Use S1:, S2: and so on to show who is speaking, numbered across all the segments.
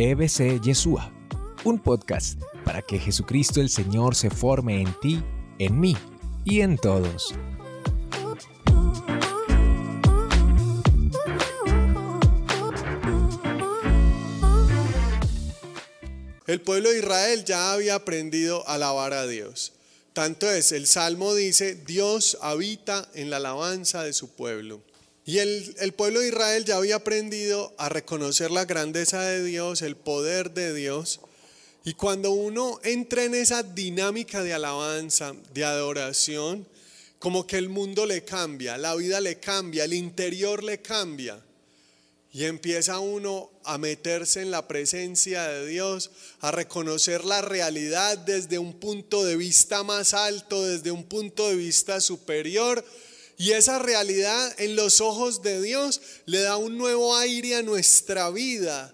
S1: EBC Yeshua, un podcast para que Jesucristo el Señor se forme en ti, en mí y en todos.
S2: El pueblo de Israel ya había aprendido a alabar a Dios. Tanto es, el Salmo dice, Dios habita en la alabanza de su pueblo. Y el, el, pueblo de Israel ya había aprendido a reconocer la grandeza de Dios, el poder de Dios. Y cuando uno entra en esa dinámica de alabanza, de adoración, como que el mundo le cambia, la vida le cambia, el interior le cambia. Y empieza uno a meterse en la presencia de Dios, a reconocer la realidad desde un punto de vista más alto, desde un punto de vista superior. Y esa realidad en los ojos de Dios le da un nuevo aire a nuestra vida.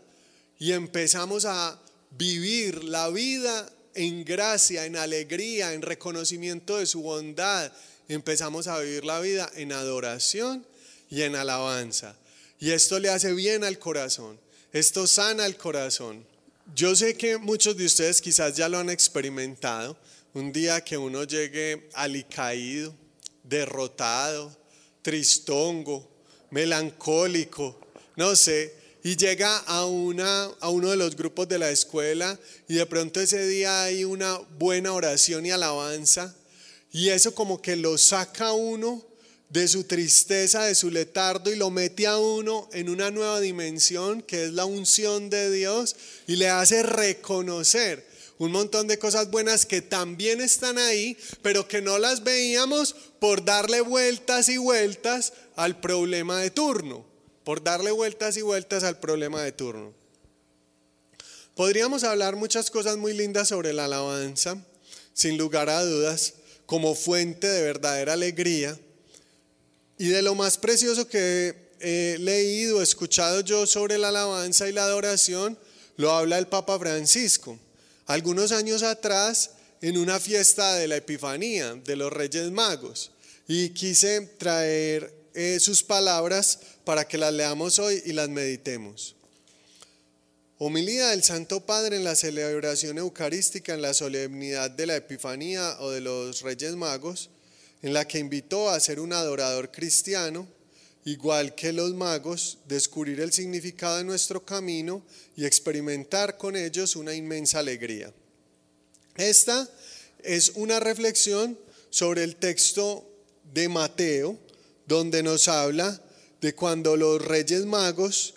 S2: Y empezamos a vivir la vida en gracia, en alegría, en reconocimiento de su bondad. Empezamos a vivir la vida en adoración y en alabanza. Y esto le hace bien al corazón. Esto sana el corazón. Yo sé que muchos de ustedes quizás ya lo han experimentado. Un día que uno llegue alicaído, derrotado, tristongo, melancólico, no sé, y llega a, una, a uno de los grupos de la escuela y de pronto ese día hay una buena oración y alabanza. Y eso como que lo saca uno de su tristeza, de su letardo y lo mete a uno en una nueva dimensión que es la unción de Dios y le hace reconocer un montón de cosas buenas que también están ahí, pero que no las veíamos por darle vueltas y vueltas al problema de turno, por darle vueltas y vueltas al problema de turno. Podríamos hablar muchas cosas muy lindas sobre la alabanza, sin lugar a dudas, como fuente de verdadera alegría y de lo más precioso que he leído, escuchado yo sobre la alabanza y la adoración, lo habla el Papa Francisco. Algunos años atrás, en una fiesta de la Epifanía de los Reyes Magos, y quise traer eh, sus palabras para que las leamos hoy y las meditemos. Homilía del Santo Padre en la celebración eucarística en la solemnidad de la Epifanía o de los Reyes Magos en la que invitó a ser un adorador cristiano, igual que los magos, descubrir el significado de nuestro camino y experimentar con ellos una inmensa alegría. Esta es una reflexión sobre el texto de Mateo, donde nos habla de cuando los reyes magos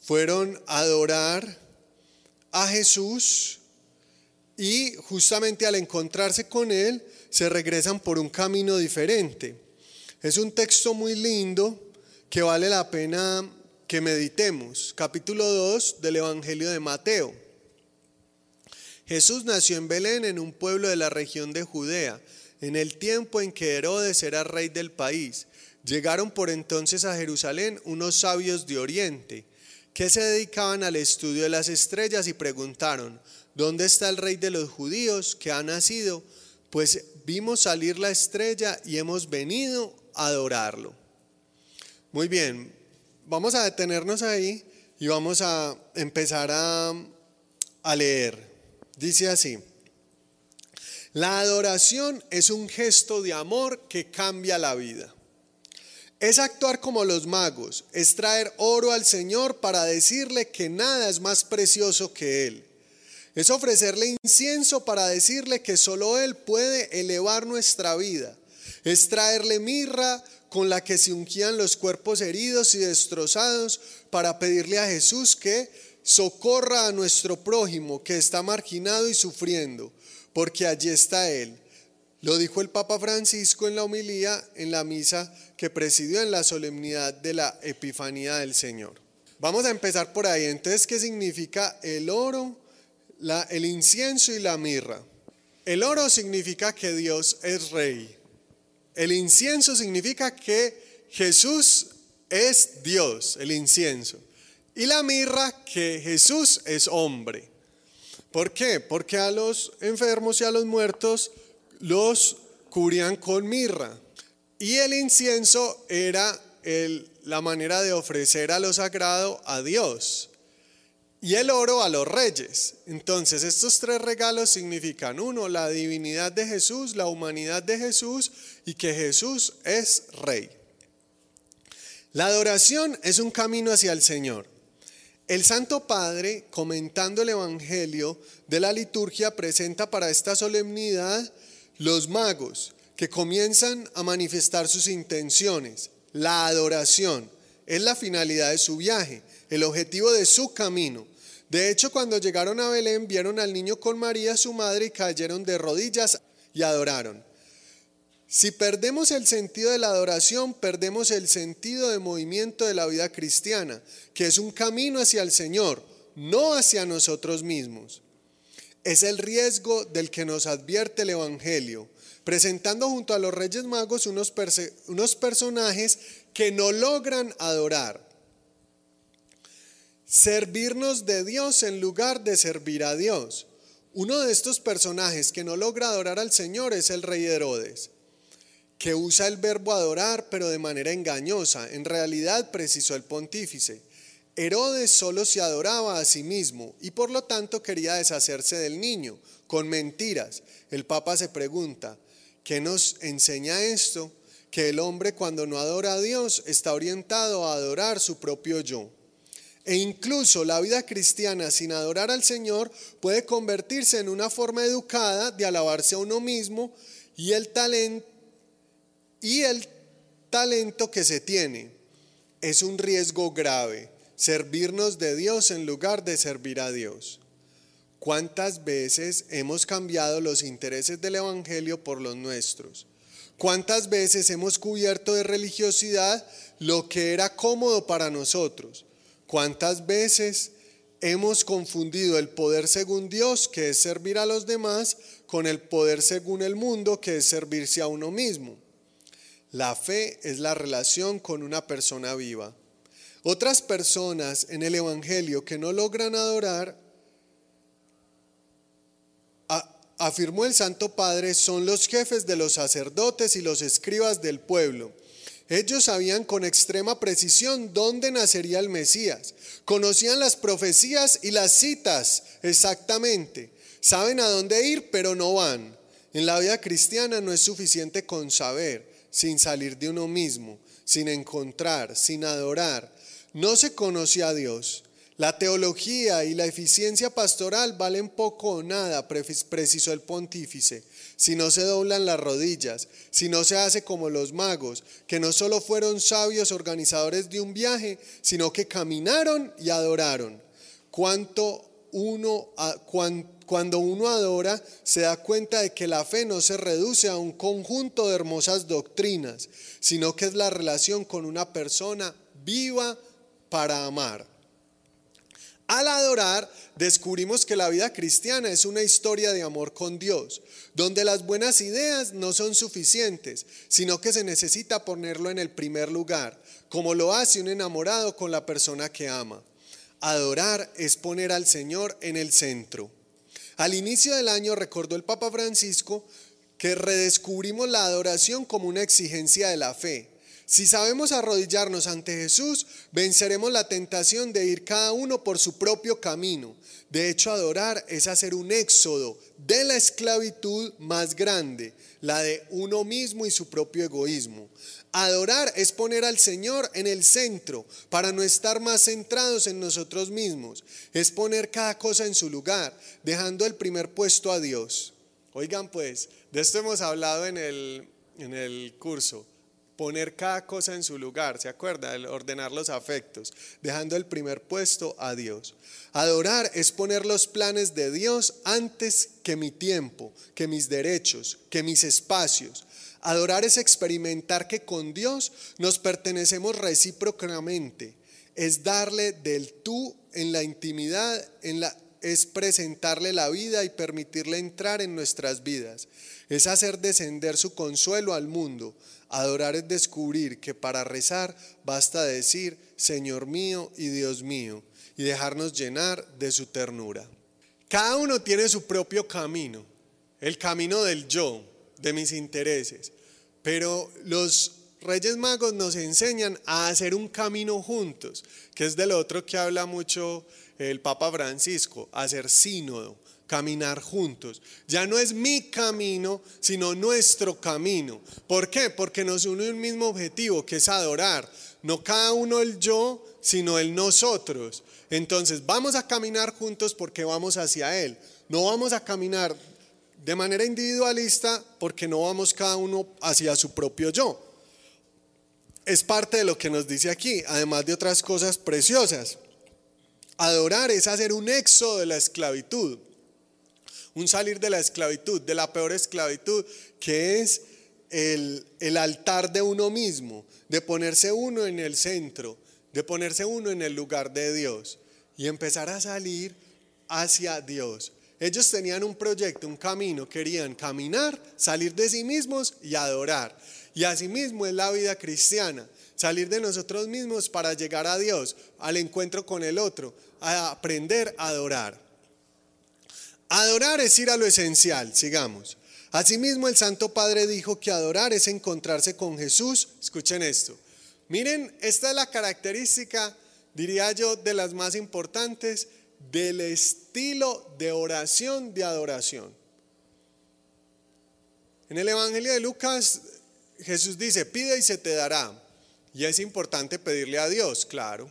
S2: fueron a adorar a Jesús y justamente al encontrarse con él, se regresan por un camino diferente. Es un texto muy lindo que vale la pena que meditemos. Capítulo 2 del Evangelio de Mateo. Jesús nació en Belén, en un pueblo de la región de Judea, en el tiempo en que Herodes era rey del país. Llegaron por entonces a Jerusalén unos sabios de Oriente que se dedicaban al estudio de las estrellas y preguntaron, ¿dónde está el rey de los judíos que ha nacido? Pues vimos salir la estrella y hemos venido a adorarlo. Muy bien, vamos a detenernos ahí y vamos a empezar a, a leer. Dice así, la adoración es un gesto de amor que cambia la vida. Es actuar como los magos, es traer oro al Señor para decirle que nada es más precioso que Él. Es ofrecerle incienso para decirle que solo Él puede elevar nuestra vida. Es traerle mirra con la que se ungían los cuerpos heridos y destrozados para pedirle a Jesús que socorra a nuestro prójimo que está marginado y sufriendo, porque allí está Él. Lo dijo el Papa Francisco en la homilía en la misa que presidió en la solemnidad de la Epifanía del Señor. Vamos a empezar por ahí. Entonces, ¿qué significa el oro? el incienso y la mirra. El oro significa que Dios es rey. El incienso significa que Jesús es Dios, el incienso. Y la mirra que Jesús es hombre. ¿Por qué? Porque a los enfermos y a los muertos los cubrían con mirra. Y el incienso era la manera de ofrecer a lo sagrado a Dios. Y el oro a los reyes. Entonces, estos tres regalos significan, uno, la divinidad de Jesús, la humanidad de Jesús y que Jesús es rey. La adoración es un camino hacia el Señor. El Santo Padre, comentando el Evangelio de la liturgia, presenta para esta solemnidad los magos que comienzan a manifestar sus intenciones. La adoración es la finalidad de su viaje, el objetivo de su camino. De hecho, cuando llegaron a Belén, vieron al niño con María, su madre, y cayeron de rodillas y adoraron. Si perdemos el sentido de la adoración, perdemos el sentido de movimiento de la vida cristiana, que es un camino hacia el Señor, no hacia nosotros mismos. Es el riesgo del que nos advierte el Evangelio, presentando junto a los Reyes Magos unos, unos personajes que no logran adorar. Servirnos de Dios en lugar de servir a Dios. Uno de estos personajes que no logra adorar al Señor es el rey Herodes que usa el verbo adorar, pero de manera engañosa. En realidad, precisó el pontífice. Herodes solo se adoraba a sí mismo y por lo tanto quería deshacerse del niño con mentiras. El Papa se pregunta, ¿qué nos enseña esto? Que el hombre cuando no adora a Dios está orientado a adorar su propio yo. E incluso la vida cristiana sin adorar al Señor puede convertirse en una forma educada de alabarse a uno mismo y el talento y el talento que se tiene es un riesgo grave, servirnos de Dios en lugar de servir a Dios. ¿Cuántas veces hemos cambiado los intereses del Evangelio por los nuestros? ¿Cuántas veces hemos cubierto de religiosidad lo que era cómodo para nosotros? ¿Cuántas veces hemos confundido el poder según Dios, que es servir a los demás, con el poder según el mundo, que es servirse a uno mismo? La fe es la relación con una persona viva. Otras personas en el Evangelio que no logran adorar, afirmó el Santo Padre, son los jefes de los sacerdotes y los escribas del pueblo. Ellos sabían con extrema precisión dónde nacería el Mesías. Conocían las profecías y las citas exactamente. Saben a dónde ir, pero no van. En la vida cristiana no es suficiente con saber sin salir de uno mismo, sin encontrar, sin adorar. No se conoce a Dios. La teología y la eficiencia pastoral valen poco o nada, precisó el pontífice, si no se doblan las rodillas, si no se hace como los magos, que no solo fueron sabios organizadores de un viaje, sino que caminaron y adoraron. Cuánto uno, cuando uno adora, se da cuenta de que la fe no se reduce a un conjunto de hermosas doctrinas, sino que es la relación con una persona viva para amar. Al adorar, descubrimos que la vida cristiana es una historia de amor con Dios, donde las buenas ideas no son suficientes, sino que se necesita ponerlo en el primer lugar, como lo hace un enamorado con la persona que ama. Adorar es poner al Señor en el centro. Al inicio del año recordó el Papa Francisco que redescubrimos la adoración como una exigencia de la fe. Si sabemos arrodillarnos ante Jesús, venceremos la tentación de ir cada uno por su propio camino. De hecho, adorar es hacer un éxodo de la esclavitud más grande, la de uno mismo y su propio egoísmo. Adorar es poner al Señor en el centro para no estar más centrados en nosotros mismos. Es poner cada cosa en su lugar, dejando el primer puesto a Dios. Oigan pues, de esto hemos hablado en el, en el curso. Poner cada cosa en su lugar, ¿se acuerda? ordenar los afectos, dejando el primer puesto a Dios. Adorar es poner los planes de Dios antes que mi tiempo, que mis derechos, que mis espacios. Adorar es experimentar que con Dios nos pertenecemos recíprocamente. Es darle del tú en la intimidad, en la, es presentarle la vida y permitirle entrar en nuestras vidas. Es hacer descender su consuelo al mundo. Adorar es descubrir que para rezar basta decir, Señor mío y Dios mío, y dejarnos llenar de su ternura. Cada uno tiene su propio camino, el camino del yo, de mis intereses. Pero los Reyes Magos nos enseñan a hacer un camino juntos, que es del otro que habla mucho el Papa Francisco, hacer sínodo, caminar juntos. Ya no es mi camino, sino nuestro camino. ¿Por qué? Porque nos une un mismo objetivo, que es adorar. No cada uno el yo, sino el nosotros. Entonces vamos a caminar juntos porque vamos hacia Él. No vamos a caminar de manera individualista porque no vamos cada uno hacia su propio yo. Es parte de lo que nos dice aquí, además de otras cosas preciosas. Adorar es hacer un éxodo de la esclavitud, un salir de la esclavitud, de la peor esclavitud, que es el, el altar de uno mismo, de ponerse uno en el centro, de ponerse uno en el lugar de Dios y empezar a salir hacia Dios. Ellos tenían un proyecto, un camino, querían caminar, salir de sí mismos y adorar. Y asimismo es la vida cristiana, salir de nosotros mismos para llegar a Dios, al encuentro con el otro, a aprender a adorar. Adorar es ir a lo esencial, sigamos. Asimismo el Santo Padre dijo que adorar es encontrarse con Jesús. Escuchen esto. Miren, esta es la característica, diría yo, de las más importantes del estilo de oración de adoración. En el Evangelio de Lucas, Jesús dice, pide y se te dará. Y es importante pedirle a Dios, claro.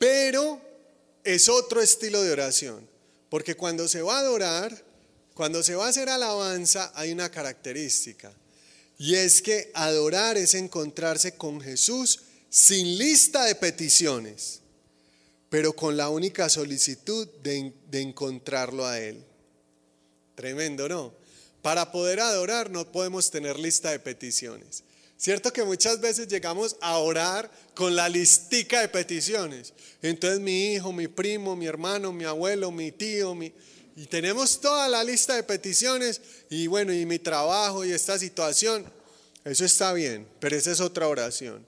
S2: Pero es otro estilo de oración. Porque cuando se va a adorar, cuando se va a hacer alabanza, hay una característica. Y es que adorar es encontrarse con Jesús sin lista de peticiones, pero con la única solicitud de, encontrarlo a Él. Tremendo, ¿no? Para poder adorar no podemos tener lista de peticiones. Cierto que muchas veces llegamos a orar con la listica de peticiones. Entonces mi hijo, mi primo, mi hermano, mi abuelo, mi tío, mi... Y tenemos toda la lista de peticiones y bueno, y mi trabajo y esta situación. Eso está bien, pero esa es otra oración.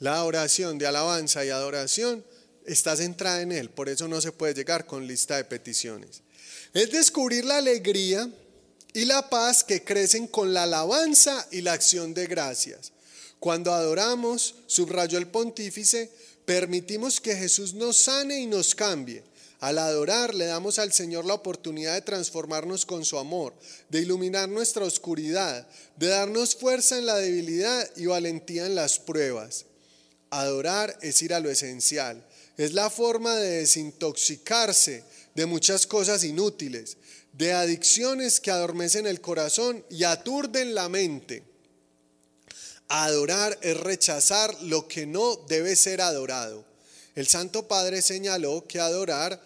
S2: La oración de alabanza y adoración está centrada en Él, por eso no se puede llegar con lista de peticiones. Es descubrir la alegría y la paz que crecen con la alabanza y la acción de gracias. Cuando adoramos, subrayó el pontífice, permitimos que Jesús nos sane y nos cambie al adorar le damos al Señor la oportunidad de transformarnos con su amor, de iluminar nuestra oscuridad, de darnos fuerza en la debilidad y valentía en las pruebas. Adorar es ir a lo esencial, es la forma de desintoxicarse de muchas cosas inútiles, de adicciones que adormecen el corazón y aturden la mente. Adorar es rechazar lo que no debe ser adorado. El Santo Padre señaló que adorar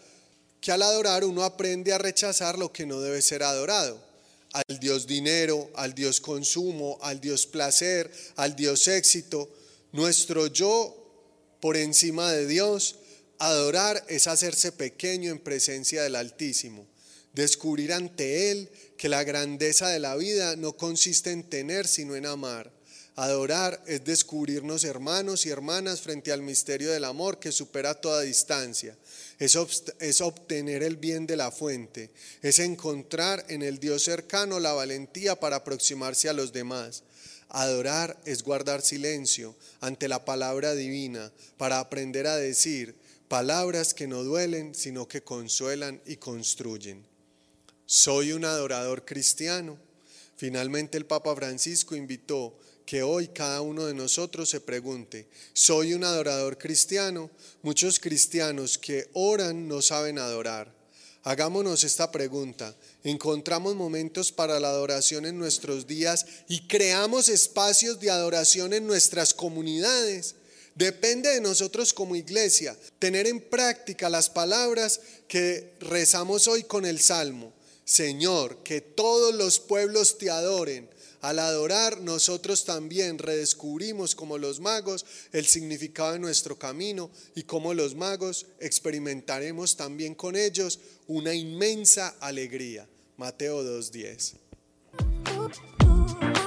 S2: que al adorar uno aprende a rechazar lo que no debe ser adorado. Al Dios dinero, al Dios consumo, al Dios placer, al Dios éxito. Nuestro yo por encima de Dios. Adorar es hacerse pequeño en presencia del Altísimo. Descubrir ante Él que la grandeza de la vida no consiste en tener, sino en amar. Adorar es descubrirnos hermanos y hermanas frente al misterio del amor que supera toda distancia. Es, es, obtener el bien de la fuente. Es encontrar en el Dios cercano la valentía para aproximarse a los demás. Adorar es guardar silencio ante la palabra divina para aprender a decir palabras que no duelen, sino que consuelan y construyen. Soy un adorador cristiano. Finalmente el Papa Francisco invitó que hoy cada uno de nosotros se pregunte, ¿soy un adorador cristiano? Muchos cristianos que oran no saben adorar. Hagámonos esta pregunta. ¿Encontramos momentos para la adoración en nuestros días y creamos espacios de adoración en nuestras comunidades? Depende de nosotros como iglesia tener en práctica las palabras que rezamos hoy con el Salmo. Señor, que todos los pueblos te adoren. Al adorar, nosotros también redescubrimos como los magos el significado de nuestro camino y como los magos experimentaremos también con ellos una inmensa alegría. Mateo 2.10.